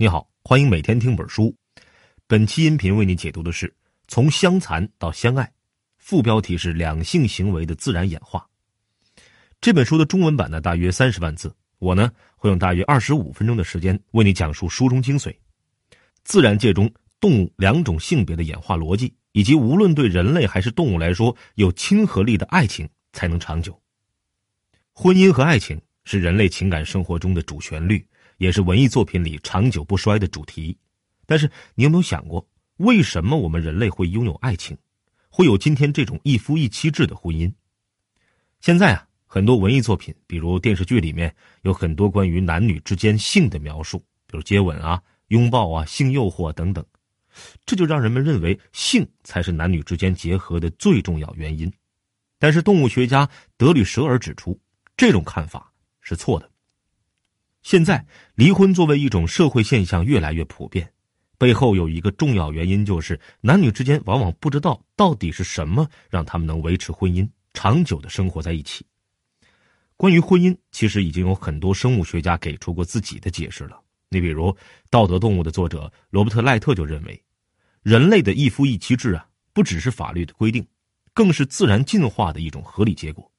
你好，欢迎每天听本书。本期音频为你解读的是《从相残到相爱》，副标题是“两性行为的自然演化”。这本书的中文版呢，大约三十万字。我呢，会用大约二十五分钟的时间为你讲述书中精髓。自然界中动物两种性别的演化逻辑，以及无论对人类还是动物来说，有亲和力的爱情才能长久。婚姻和爱情是人类情感生活中的主旋律。也是文艺作品里长久不衰的主题，但是你有没有想过，为什么我们人类会拥有爱情，会有今天这种一夫一妻制的婚姻？现在啊，很多文艺作品，比如电视剧里面有很多关于男女之间性的描述，比如接吻啊、拥抱啊、性诱惑等等，这就让人们认为性才是男女之间结合的最重要原因。但是动物学家德吕舍尔指出，这种看法是错的。现在，离婚作为一种社会现象越来越普遍，背后有一个重要原因，就是男女之间往往不知道到底是什么让他们能维持婚姻、长久的生活在一起。关于婚姻，其实已经有很多生物学家给出过自己的解释了。你比如《道德动物》的作者罗伯特·赖特就认为，人类的一夫一妻制啊，不只是法律的规定，更是自然进化的一种合理结果。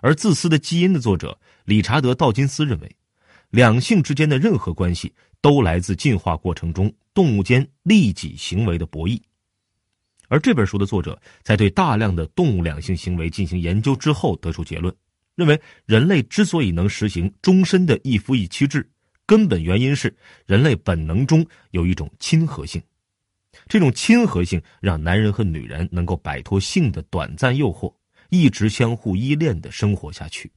而《自私的基因》的作者理查德·道金斯认为。两性之间的任何关系都来自进化过程中动物间利己行为的博弈，而这本书的作者在对大量的动物两性行为进行研究之后，得出结论，认为人类之所以能实行终身的一夫一妻制，根本原因是人类本能中有一种亲和性，这种亲和性让男人和女人能够摆脱性的短暂诱惑，一直相互依恋的生活下去。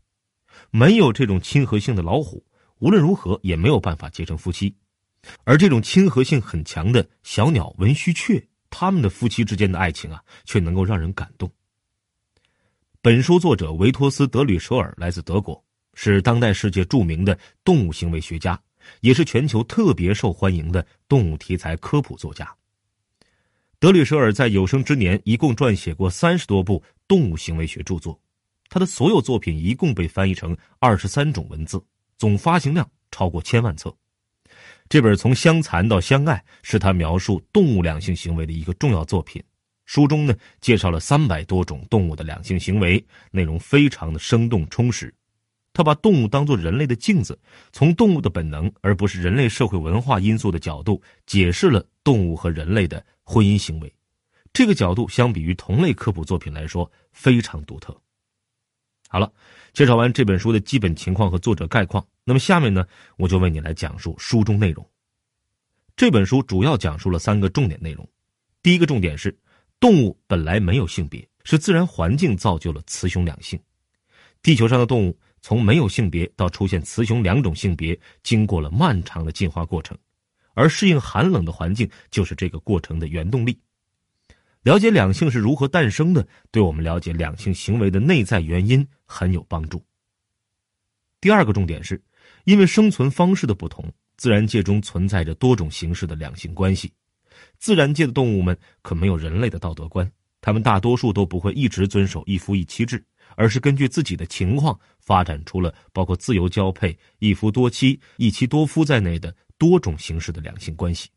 没有这种亲和性的老虎。无论如何也没有办法结成夫妻，而这种亲和性很强的小鸟文须雀，他们的夫妻之间的爱情啊，却能够让人感动。本书作者维托斯·德吕舍尔来自德国，是当代世界著名的动物行为学家，也是全球特别受欢迎的动物题材科普作家。德吕舍尔在有生之年一共撰写过三十多部动物行为学著作，他的所有作品一共被翻译成二十三种文字。总发行量超过千万册，这本《从相残到相爱》是他描述动物两性行为的一个重要作品。书中呢，介绍了三百多种动物的两性行为，内容非常的生动充实。他把动物当作人类的镜子，从动物的本能而不是人类社会文化因素的角度，解释了动物和人类的婚姻行为。这个角度相比于同类科普作品来说，非常独特。好了，介绍完这本书的基本情况和作者概况，那么下面呢，我就为你来讲述书中内容。这本书主要讲述了三个重点内容。第一个重点是，动物本来没有性别，是自然环境造就了雌雄两性。地球上的动物从没有性别到出现雌雄两种性别，经过了漫长的进化过程，而适应寒冷的环境就是这个过程的原动力。了解两性是如何诞生的，对我们了解两性行为的内在原因很有帮助。第二个重点是，因为生存方式的不同，自然界中存在着多种形式的两性关系。自然界的动物们可没有人类的道德观，它们大多数都不会一直遵守一夫一妻制，而是根据自己的情况发展出了包括自由交配、一夫多妻、一妻多夫在内的多种形式的两性关系。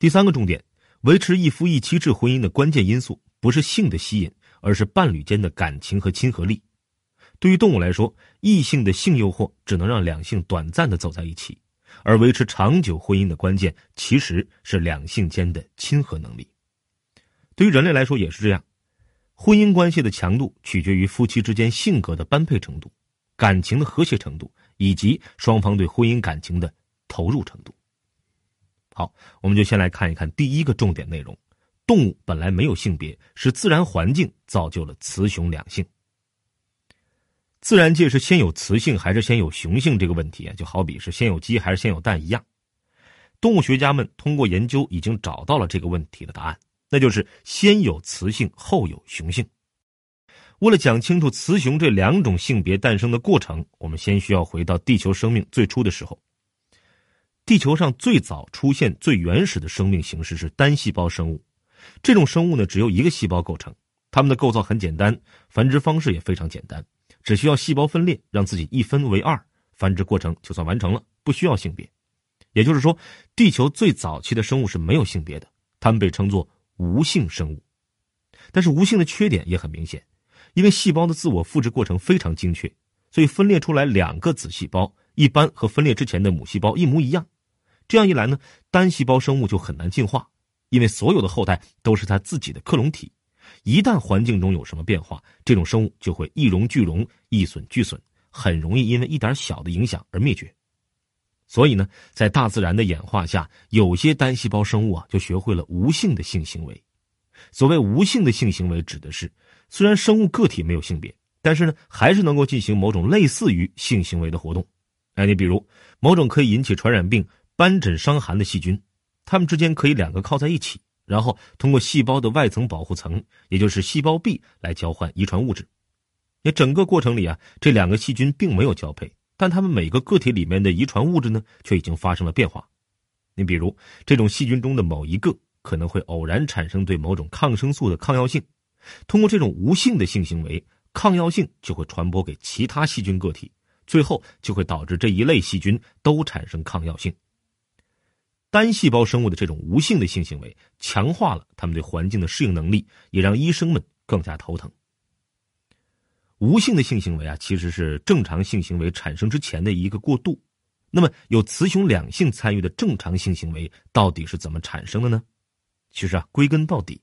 第三个重点。维持一夫一妻制婚姻的关键因素不是性的吸引，而是伴侣间的感情和亲和力。对于动物来说，异性的性诱惑只能让两性短暂的走在一起，而维持长久婚姻的关键其实是两性间的亲和能力。对于人类来说也是这样，婚姻关系的强度取决于夫妻之间性格的般配程度、感情的和谐程度以及双方对婚姻感情的投入程度。好，我们就先来看一看第一个重点内容：动物本来没有性别，是自然环境造就了雌雄两性。自然界是先有雌性还是先有雄性这个问题啊，就好比是先有鸡还是先有蛋一样。动物学家们通过研究已经找到了这个问题的答案，那就是先有雌性后有雄性。为了讲清楚雌雄这两种性别诞生的过程，我们先需要回到地球生命最初的时候。地球上最早出现、最原始的生命形式是单细胞生物。这种生物呢，只由一个细胞构成，它们的构造很简单，繁殖方式也非常简单，只需要细胞分裂，让自己一分为二，繁殖过程就算完成了，不需要性别。也就是说，地球最早期的生物是没有性别的，它们被称作无性生物。但是无性的缺点也很明显，因为细胞的自我复制过程非常精确，所以分裂出来两个子细胞一般和分裂之前的母细胞一模一样。这样一来呢，单细胞生物就很难进化，因为所有的后代都是它自己的克隆体。一旦环境中有什么变化，这种生物就会一荣俱荣，一损俱损，很容易因为一点小的影响而灭绝。所以呢，在大自然的演化下，有些单细胞生物啊，就学会了无性的性行为。所谓无性的性行为，指的是虽然生物个体没有性别，但是呢，还是能够进行某种类似于性行为的活动。哎，你比如某种可以引起传染病、斑疹伤寒的细菌，它们之间可以两个靠在一起，然后通过细胞的外层保护层，也就是细胞壁来交换遗传物质。那整个过程里啊，这两个细菌并没有交配，但它们每个个体里面的遗传物质呢，却已经发生了变化。你比如这种细菌中的某一个。可能会偶然产生对某种抗生素的抗药性，通过这种无性的性行为，抗药性就会传播给其他细菌个体，最后就会导致这一类细菌都产生抗药性。单细胞生物的这种无性的性行为，强化了他们对环境的适应能力，也让医生们更加头疼。无性的性行为啊，其实是正常性行为产生之前的一个过渡。那么，有雌雄两性参与的正常性行为到底是怎么产生的呢？其实啊，归根到底，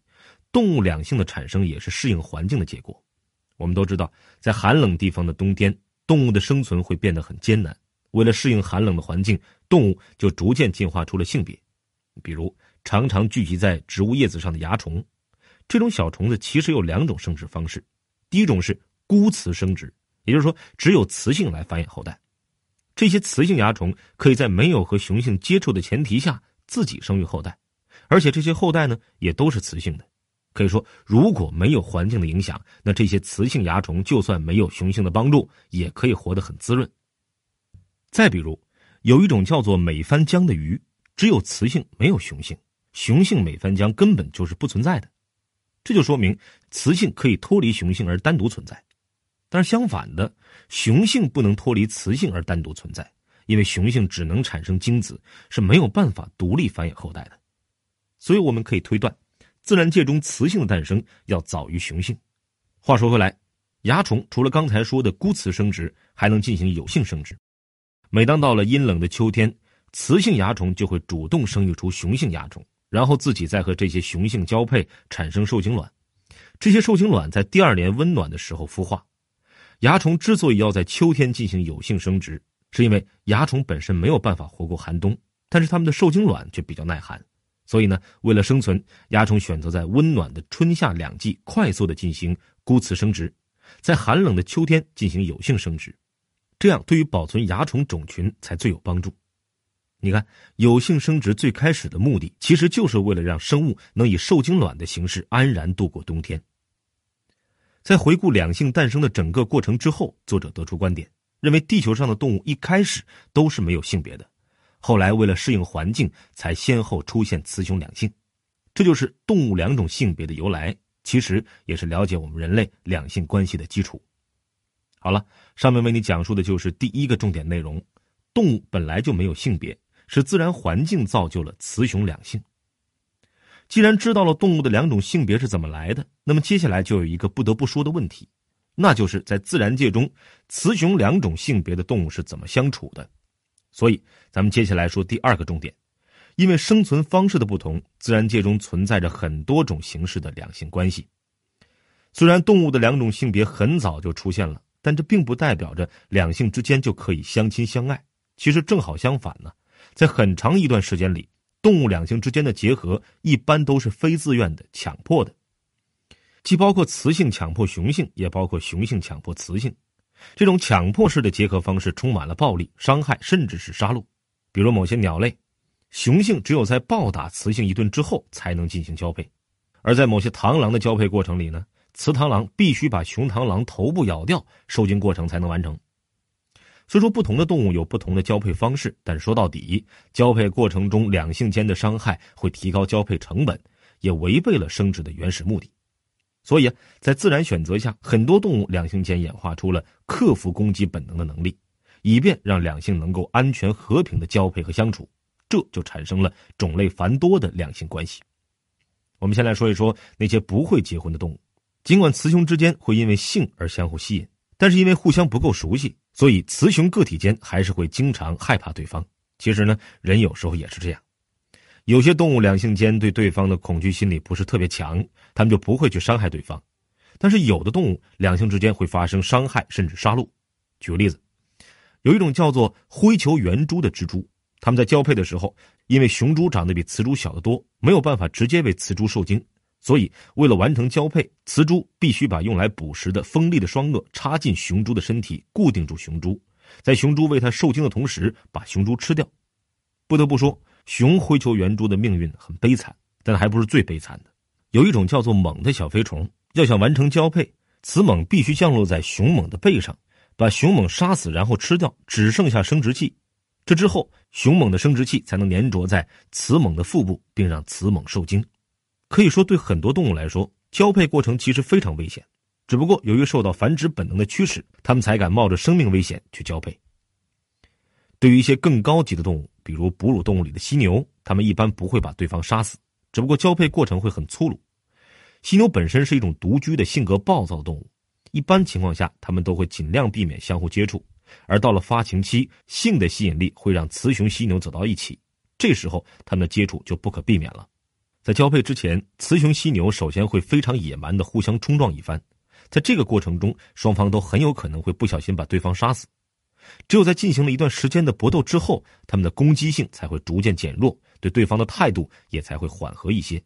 动物两性的产生也是适应环境的结果。我们都知道，在寒冷地方的冬天，动物的生存会变得很艰难。为了适应寒冷的环境，动物就逐渐进化出了性别。比如，常常聚集在植物叶子上的蚜虫，这种小虫子其实有两种生殖方式：第一种是孤雌生殖，也就是说，只有雌性来繁衍后代。这些雌性蚜虫可以在没有和雄性接触的前提下自己生育后代。而且这些后代呢，也都是雌性的，可以说，如果没有环境的影响，那这些雌性蚜虫就算没有雄性的帮助，也可以活得很滋润。再比如，有一种叫做美帆江的鱼，只有雌性没有雄性，雄性美帆江根本就是不存在的，这就说明雌性可以脱离雄性而单独存在。但是相反的，雄性不能脱离雌性而单独存在，因为雄性只能产生精子，是没有办法独立繁衍后代的。所以我们可以推断，自然界中雌性的诞生要早于雄性。话说回来，蚜虫除了刚才说的孤雌生殖，还能进行有性生殖。每当到了阴冷的秋天，雌性蚜虫就会主动生育出雄性蚜虫，然后自己再和这些雄性交配，产生受精卵。这些受精卵在第二年温暖的时候孵化。蚜虫之所以要在秋天进行有性生殖，是因为蚜虫本身没有办法活过寒冬，但是它们的受精卵却比较耐寒。所以呢，为了生存，蚜虫选择在温暖的春夏两季快速的进行孤雌生殖，在寒冷的秋天进行有性生殖，这样对于保存蚜虫种群才最有帮助。你看，有性生殖最开始的目的，其实就是为了让生物能以受精卵的形式安然度过冬天。在回顾两性诞生的整个过程之后，作者得出观点，认为地球上的动物一开始都是没有性别的。后来，为了适应环境，才先后出现雌雄两性，这就是动物两种性别的由来。其实也是了解我们人类两性关系的基础。好了，上面为你讲述的就是第一个重点内容：动物本来就没有性别，是自然环境造就了雌雄两性。既然知道了动物的两种性别是怎么来的，那么接下来就有一个不得不说的问题，那就是在自然界中，雌雄两种性别的动物是怎么相处的。所以，咱们接下来说第二个重点，因为生存方式的不同，自然界中存在着很多种形式的两性关系。虽然动物的两种性别很早就出现了，但这并不代表着两性之间就可以相亲相爱。其实正好相反呢，在很长一段时间里，动物两性之间的结合一般都是非自愿的、强迫的，既包括雌性强迫雄性，也包括雄性强迫雌性。这种强迫式的结合方式充满了暴力、伤害，甚至是杀戮。比如某些鸟类，雄性只有在暴打雌性一顿之后才能进行交配；而在某些螳螂的交配过程里呢，雌螳螂必须把雄螳螂头部咬掉，受精过程才能完成。虽说不同的动物有不同的交配方式，但说到底，交配过程中两性间的伤害会提高交配成本，也违背了生殖的原始目的。所以，在自然选择下，很多动物两性间演化出了克服攻击本能的能力，以便让两性能够安全和平的交配和相处。这就产生了种类繁多的两性关系。我们先来说一说那些不会结婚的动物。尽管雌雄之间会因为性而相互吸引，但是因为互相不够熟悉，所以雌雄个体间还是会经常害怕对方。其实呢，人有时候也是这样。有些动物两性间对对方的恐惧心理不是特别强，他们就不会去伤害对方。但是有的动物两性之间会发生伤害甚至杀戮。举个例子，有一种叫做灰球圆蛛的蜘蛛，它们在交配的时候，因为雄蛛长得比雌蛛小得多，没有办法直接为雌蛛受精，所以为了完成交配，雌蛛必须把用来捕食的锋利的双颚插进雄蛛的身体，固定住雄蛛，在雄蛛为它受精的同时，把雄蛛吃掉。不得不说。雄灰球圆蛛的命运很悲惨，但还不是最悲惨的。有一种叫做猛的小飞虫，要想完成交配，雌猛必须降落在雄猛的背上，把雄猛杀死，然后吃掉，只剩下生殖器。这之后，雄猛的生殖器才能粘着在雌猛的腹部，并让雌猛受精。可以说，对很多动物来说，交配过程其实非常危险。只不过，由于受到繁殖本能的驱使，它们才敢冒着生命危险去交配。对于一些更高级的动物，比如哺乳动物里的犀牛，它们一般不会把对方杀死，只不过交配过程会很粗鲁。犀牛本身是一种独居的性格暴躁的动物，一般情况下，它们都会尽量避免相互接触。而到了发情期，性的吸引力会让雌雄犀牛走到一起，这时候它们的接触就不可避免了。在交配之前，雌雄犀牛首先会非常野蛮的互相冲撞一番，在这个过程中，双方都很有可能会不小心把对方杀死。只有在进行了一段时间的搏斗之后，他们的攻击性才会逐渐减弱，对对方的态度也才会缓和一些。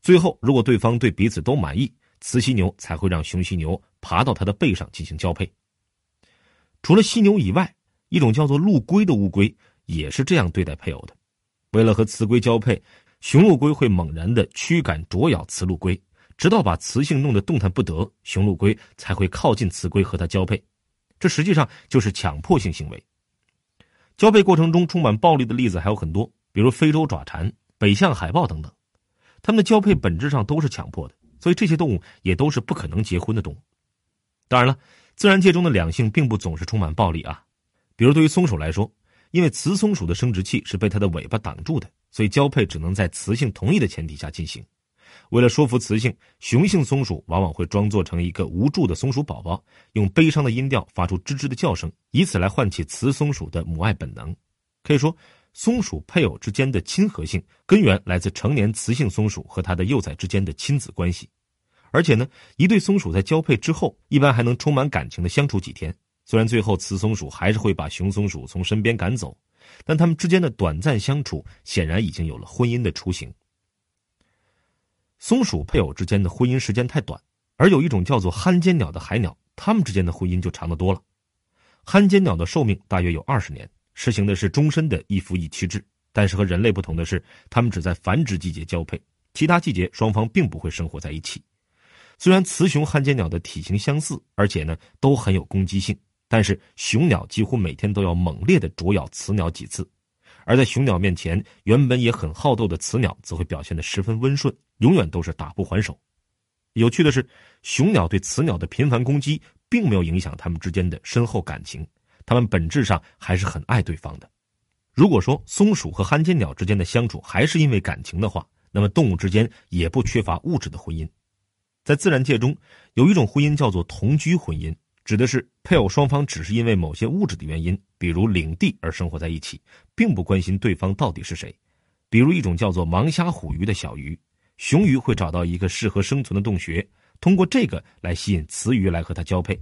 最后，如果对方对彼此都满意，雌犀牛才会让雄犀牛爬到它的背上进行交配。除了犀牛以外，一种叫做陆龟的乌龟也是这样对待配偶的。为了和雌龟交配，雄陆龟会猛然的驱赶啄咬雌陆龟，直到把雌性弄得动弹不得，雄陆龟才会靠近雌龟和它交配。这实际上就是强迫性行为。交配过程中充满暴力的例子还有很多，比如非洲爪蟾、北象海豹等等。它们的交配本质上都是强迫的，所以这些动物也都是不可能结婚的动物。当然了，自然界中的两性并不总是充满暴力啊。比如对于松鼠来说，因为雌松鼠的生殖器是被它的尾巴挡住的，所以交配只能在雌性同意的前提下进行。为了说服雌性，雄性松鼠往往会装作成一个无助的松鼠宝宝，用悲伤的音调发出吱吱的叫声，以此来唤起雌松鼠的母爱本能。可以说，松鼠配偶之间的亲和性根源来自成年雌性松鼠和它的幼崽之间的亲子关系。而且呢，一对松鼠在交配之后，一般还能充满感情的相处几天。虽然最后雌松鼠还是会把雄松鼠从身边赶走，但它们之间的短暂相处显然已经有了婚姻的雏形。松鼠配偶之间的婚姻时间太短，而有一种叫做憨尖鸟的海鸟，它们之间的婚姻就长得多了。憨尖鸟的寿命大约有二十年，实行的是终身的一夫一妻制。但是和人类不同的是，它们只在繁殖季节交配，其他季节双方并不会生活在一起。虽然雌雄憨尖鸟的体型相似，而且呢都很有攻击性，但是雄鸟几乎每天都要猛烈的啄咬雌鸟几次。而在雄鸟面前，原本也很好斗的雌鸟则会表现得十分温顺，永远都是打不还手。有趣的是，雄鸟对雌鸟的频繁攻击，并没有影响它们之间的深厚感情，它们本质上还是很爱对方的。如果说松鼠和憨尖鸟之间的相处还是因为感情的话，那么动物之间也不缺乏物质的婚姻。在自然界中，有一种婚姻叫做同居婚姻。指的是配偶双方只是因为某些物质的原因，比如领地而生活在一起，并不关心对方到底是谁。比如一种叫做盲虾虎鱼的小鱼，雄鱼会找到一个适合生存的洞穴，通过这个来吸引雌鱼来和它交配。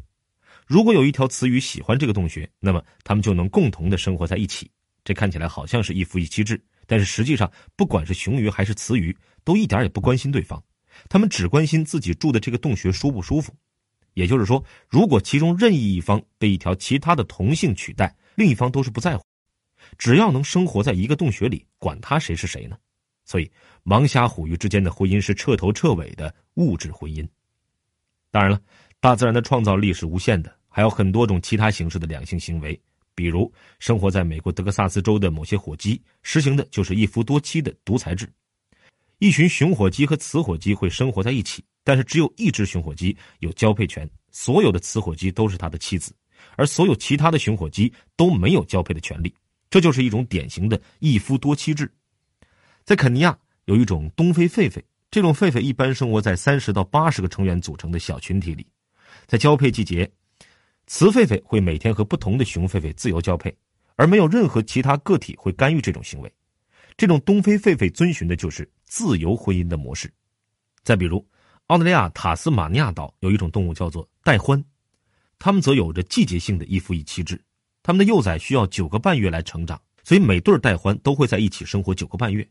如果有一条雌鱼喜欢这个洞穴，那么它们就能共同的生活在一起。这看起来好像是一夫一妻制，但是实际上，不管是雄鱼还是雌鱼，都一点也不关心对方，他们只关心自己住的这个洞穴舒不舒服。也就是说，如果其中任意一方被一条其他的同性取代，另一方都是不在乎，只要能生活在一个洞穴里，管他谁是谁呢？所以，盲虾虎鱼之间的婚姻是彻头彻尾的物质婚姻。当然了，大自然的创造力是无限的，还有很多种其他形式的两性行为，比如生活在美国德克萨斯州的某些火鸡，实行的就是一夫多妻的独裁制。一群雄火鸡和雌火鸡会生活在一起，但是只有一只雄火鸡有交配权，所有的雌火鸡都是他的妻子，而所有其他的雄火鸡都没有交配的权利。这就是一种典型的一夫多妻制。在肯尼亚有一种东非狒狒，这种狒狒一般生活在三十到八十个成员组成的小群体里。在交配季节，雌狒狒会每天和不同的雄狒狒自由交配，而没有任何其他个体会干预这种行为。这种东非狒狒遵循的就是自由婚姻的模式。再比如，澳大利亚塔斯马尼亚岛有一种动物叫做袋獾，它们则有着季节性的一夫一妻制。它们的幼崽需要九个半月来成长，所以每对袋獾都会在一起生活九个半月。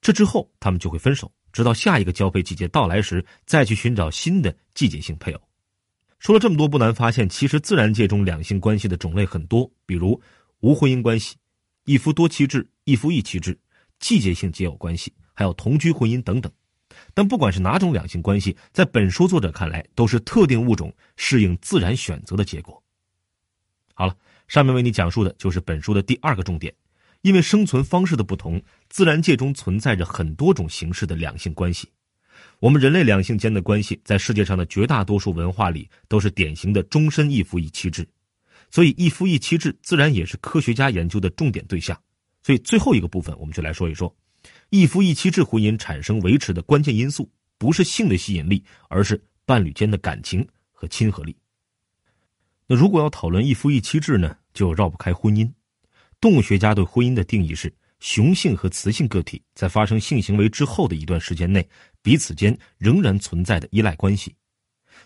这之后，它们就会分手，直到下一个交配季节到来时再去寻找新的季节性配偶。说了这么多，不难发现，其实自然界中两性关系的种类很多，比如无婚姻关系、一夫多妻制、一夫一妻制、季节性结偶关系，还有同居婚姻等等。但不管是哪种两性关系，在本书作者看来，都是特定物种适应自然选择的结果。好了，上面为你讲述的就是本书的第二个重点。因为生存方式的不同，自然界中存在着很多种形式的两性关系。我们人类两性间的关系，在世界上的绝大多数文化里，都是典型的终身一夫一妻制。所以，一夫一妻制自然也是科学家研究的重点对象。所以，最后一个部分，我们就来说一说。一夫一妻制婚姻产生维持的关键因素，不是性的吸引力，而是伴侣间的感情和亲和力。那如果要讨论一夫一妻制呢，就绕不开婚姻。动物学家对婚姻的定义是：雄性和雌性个体在发生性行为之后的一段时间内，彼此间仍然存在的依赖关系。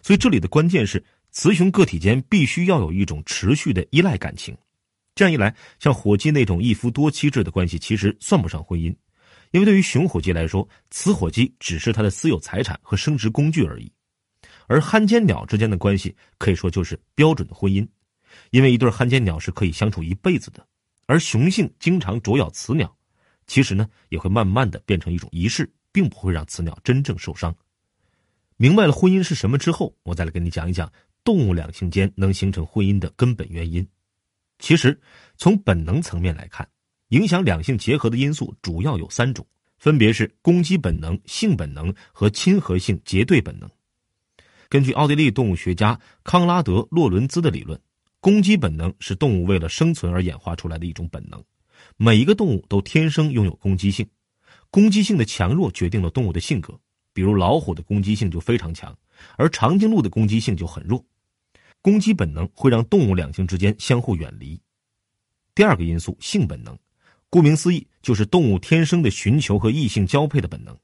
所以这里的关键是，雌雄个体间必须要有一种持续的依赖感情。这样一来，像火鸡那种一夫多妻制的关系，其实算不上婚姻。因为对于雄火鸡来说，雌火鸡只是它的私有财产和生殖工具而已，而憨尖鸟之间的关系可以说就是标准的婚姻，因为一对憨尖鸟是可以相处一辈子的。而雄性经常啄咬雌鸟，其实呢也会慢慢的变成一种仪式，并不会让雌鸟真正受伤。明白了婚姻是什么之后，我再来跟你讲一讲动物两性间能形成婚姻的根本原因。其实从本能层面来看。影响两性结合的因素主要有三种，分别是攻击本能、性本能和亲和性结对本能。根据奥地利动物学家康拉德·洛伦兹的理论，攻击本能是动物为了生存而演化出来的一种本能。每一个动物都天生拥有攻击性，攻击性的强弱决定了动物的性格。比如老虎的攻击性就非常强，而长颈鹿的攻击性就很弱。攻击本能会让动物两性之间相互远离。第二个因素，性本能。顾名思义，就是动物天生的寻求和异性交配的本能。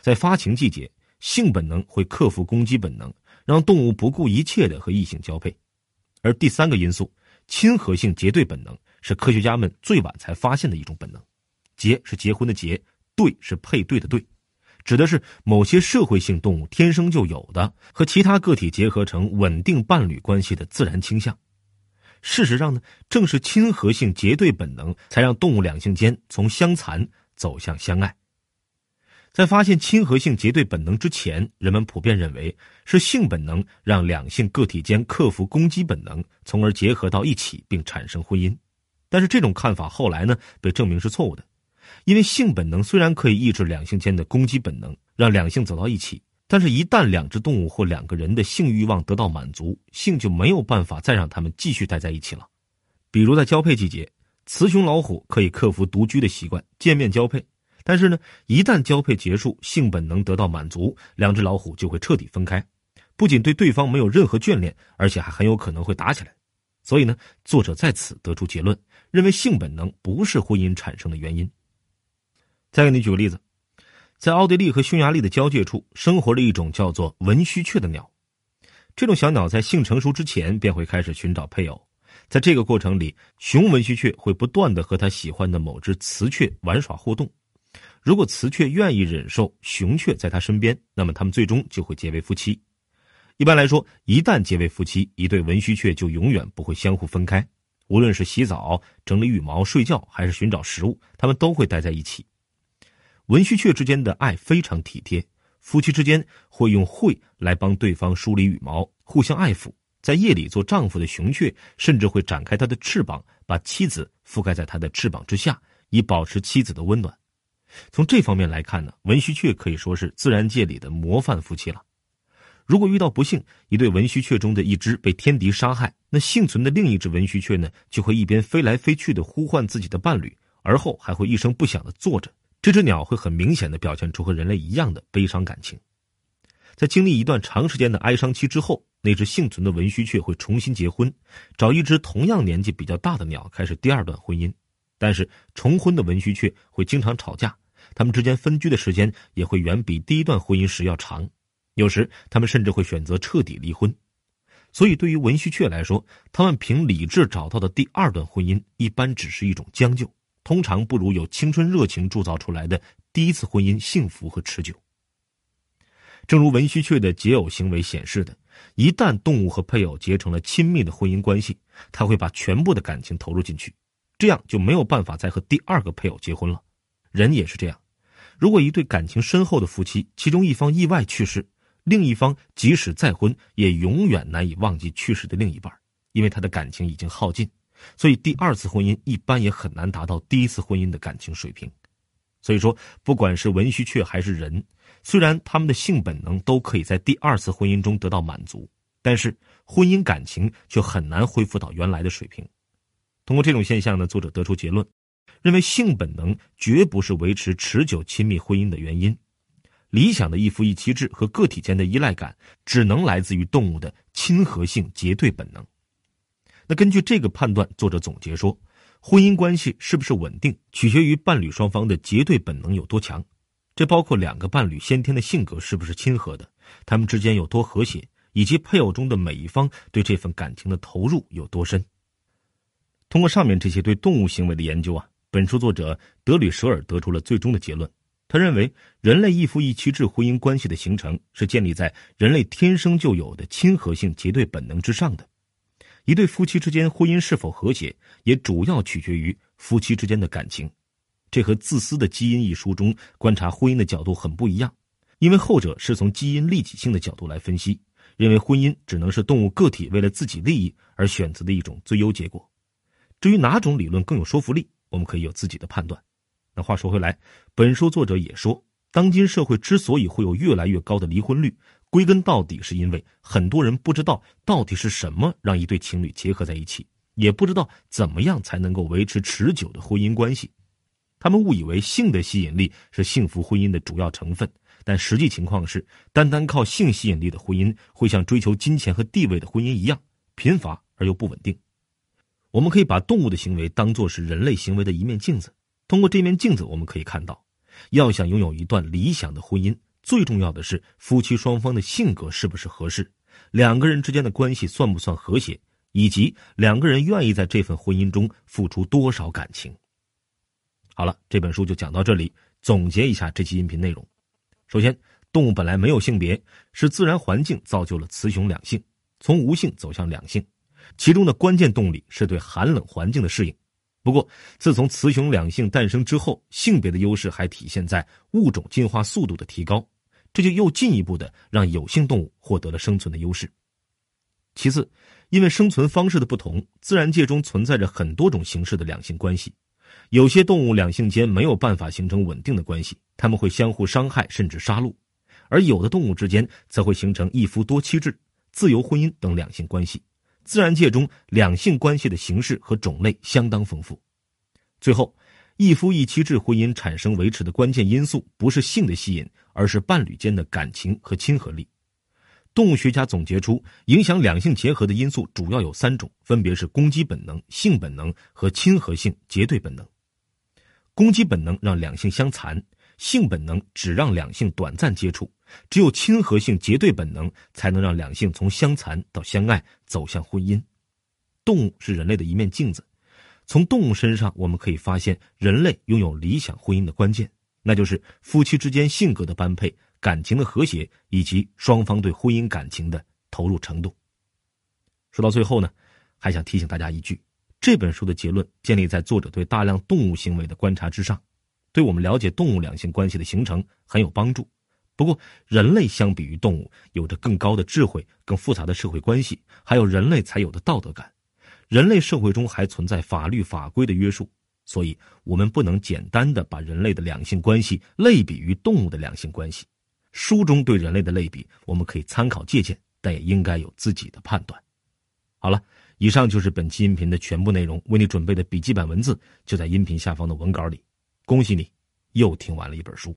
在发情季节，性本能会克服攻击本能，让动物不顾一切的和异性交配。而第三个因素，亲和性结对本能，是科学家们最晚才发现的一种本能。结是结婚的结，对是配对的对，指的是某些社会性动物天生就有的和其他个体结合成稳定伴侣关系的自然倾向。事实上呢，正是亲和性结对本能，才让动物两性间从相残走向相爱。在发现亲和性结对本能之前，人们普遍认为是性本能让两性个体间克服攻击本能，从而结合到一起并产生婚姻。但是这种看法后来呢，被证明是错误的，因为性本能虽然可以抑制两性间的攻击本能，让两性走到一起。但是，一旦两只动物或两个人的性欲望得到满足，性就没有办法再让他们继续待在一起了。比如在交配季节，雌雄老虎可以克服独居的习惯，见面交配。但是呢，一旦交配结束，性本能得到满足，两只老虎就会彻底分开，不仅对对方没有任何眷恋，而且还很有可能会打起来。所以呢，作者在此得出结论，认为性本能不是婚姻产生的原因。再给你举个例子。在奥地利和匈牙利的交界处，生活着一种叫做文须雀的鸟。这种小鸟在性成熟之前便会开始寻找配偶。在这个过程里，雄文须雀会不断的和他喜欢的某只雌雀玩耍互动。如果雌雀愿意忍受雄雀在它身边，那么他们最终就会结为夫妻。一般来说，一旦结为夫妻，一对文须雀就永远不会相互分开。无论是洗澡、整理羽毛、睡觉，还是寻找食物，他们都会待在一起。文须雀之间的爱非常体贴，夫妻之间会用喙来帮对方梳理羽毛，互相爱抚。在夜里做丈夫的雄雀甚至会展开它的翅膀，把妻子覆盖在它的翅膀之下，以保持妻子的温暖。从这方面来看呢，文须雀可以说是自然界里的模范夫妻了。如果遇到不幸，一对文须雀中的一只被天敌杀害，那幸存的另一只文须雀呢，就会一边飞来飞去的呼唤自己的伴侣，而后还会一声不响的坐着。这只鸟会很明显的表现出和人类一样的悲伤感情。在经历一段长时间的哀伤期之后，那只幸存的文须雀会重新结婚，找一只同样年纪比较大的鸟开始第二段婚姻。但是重婚的文须雀会经常吵架，他们之间分居的时间也会远比第一段婚姻时要长。有时，他们甚至会选择彻底离婚。所以，对于文须雀来说，他们凭理智找到的第二段婚姻，一般只是一种将就，通常不如有青春热情铸造出来的第一次婚姻幸福和持久。正如文须雀的结偶行为显示的，一旦动物和配偶结成了亲密的婚姻关系，它会把全部的感情投入进去，这样就没有办法再和第二个配偶结婚了。人也是这样，如果一对感情深厚的夫妻，其中一方意外去世，另一方即使再婚，也永远难以忘记去世的另一半，因为他的感情已经耗尽，所以第二次婚姻一般也很难达到第一次婚姻的感情水平。所以说，不管是文须雀还是人。虽然他们的性本能都可以在第二次婚姻中得到满足，但是婚姻感情却很难恢复到原来的水平。通过这种现象呢，作者得出结论，认为性本能绝不是维持持久亲密婚姻的原因。理想的一夫一妻制和个体间的依赖感，只能来自于动物的亲和性结对本能。那根据这个判断，作者总结说，婚姻关系是不是稳定，取决于伴侣双方的结对本能有多强。这包括两个伴侣先天的性格是不是亲和的，他们之间有多和谐，以及配偶中的每一方对这份感情的投入有多深。通过上面这些对动物行为的研究啊，本书作者德吕舍尔得出了最终的结论。他认为，人类一夫一妻制婚姻关系的形成是建立在人类天生就有的亲和性结对本能之上的。一对夫妻之间婚姻是否和谐，也主要取决于夫妻之间的感情。这和《自私的基因》一书中观察婚姻的角度很不一样，因为后者是从基因利己性的角度来分析，认为婚姻只能是动物个体为了自己利益而选择的一种最优结果。至于哪种理论更有说服力，我们可以有自己的判断。那话说回来，本书作者也说，当今社会之所以会有越来越高的离婚率，归根到底是因为很多人不知道到底是什么让一对情侣结合在一起，也不知道怎么样才能够维持持久的婚姻关系。他们误以为性的吸引力是幸福婚姻的主要成分，但实际情况是，单单靠性吸引力的婚姻会像追求金钱和地位的婚姻一样贫乏而又不稳定。我们可以把动物的行为当作是人类行为的一面镜子，通过这面镜子，我们可以看到，要想拥有一段理想的婚姻，最重要的是夫妻双方的性格是不是合适，两个人之间的关系算不算和谐，以及两个人愿意在这份婚姻中付出多少感情。好了，这本书就讲到这里。总结一下这期音频内容：首先，动物本来没有性别，是自然环境造就了雌雄两性，从无性走向两性，其中的关键动力是对寒冷环境的适应。不过，自从雌雄两性诞生之后，性别的优势还体现在物种进化速度的提高，这就又进一步的让有性动物获得了生存的优势。其次，因为生存方式的不同，自然界中存在着很多种形式的两性关系。有些动物两性间没有办法形成稳定的关系，他们会相互伤害甚至杀戮；而有的动物之间则会形成一夫多妻制、自由婚姻等两性关系。自然界中两性关系的形式和种类相当丰富。最后，一夫一妻制婚姻产生维持的关键因素不是性的吸引，而是伴侣间的感情和亲和力。动物学家总结出，影响两性结合的因素主要有三种，分别是攻击本能、性本能和亲和性结对本能。攻击本能让两性相残，性本能只让两性短暂接触，只有亲和性结对本能才能让两性从相残到相爱走向婚姻。动物是人类的一面镜子，从动物身上我们可以发现人类拥有理想婚姻的关键，那就是夫妻之间性格的般配、感情的和谐以及双方对婚姻感情的投入程度。说到最后呢，还想提醒大家一句。这本书的结论建立在作者对大量动物行为的观察之上，对我们了解动物两性关系的形成很有帮助。不过，人类相比于动物有着更高的智慧、更复杂的社会关系，还有人类才有的道德感。人类社会中还存在法律法规的约束，所以我们不能简单的把人类的两性关系类比于动物的两性关系。书中对人类的类比，我们可以参考借鉴，但也应该有自己的判断。好了，以上就是本期音频的全部内容。为你准备的笔记本文字就在音频下方的文稿里。恭喜你，又听完了一本书。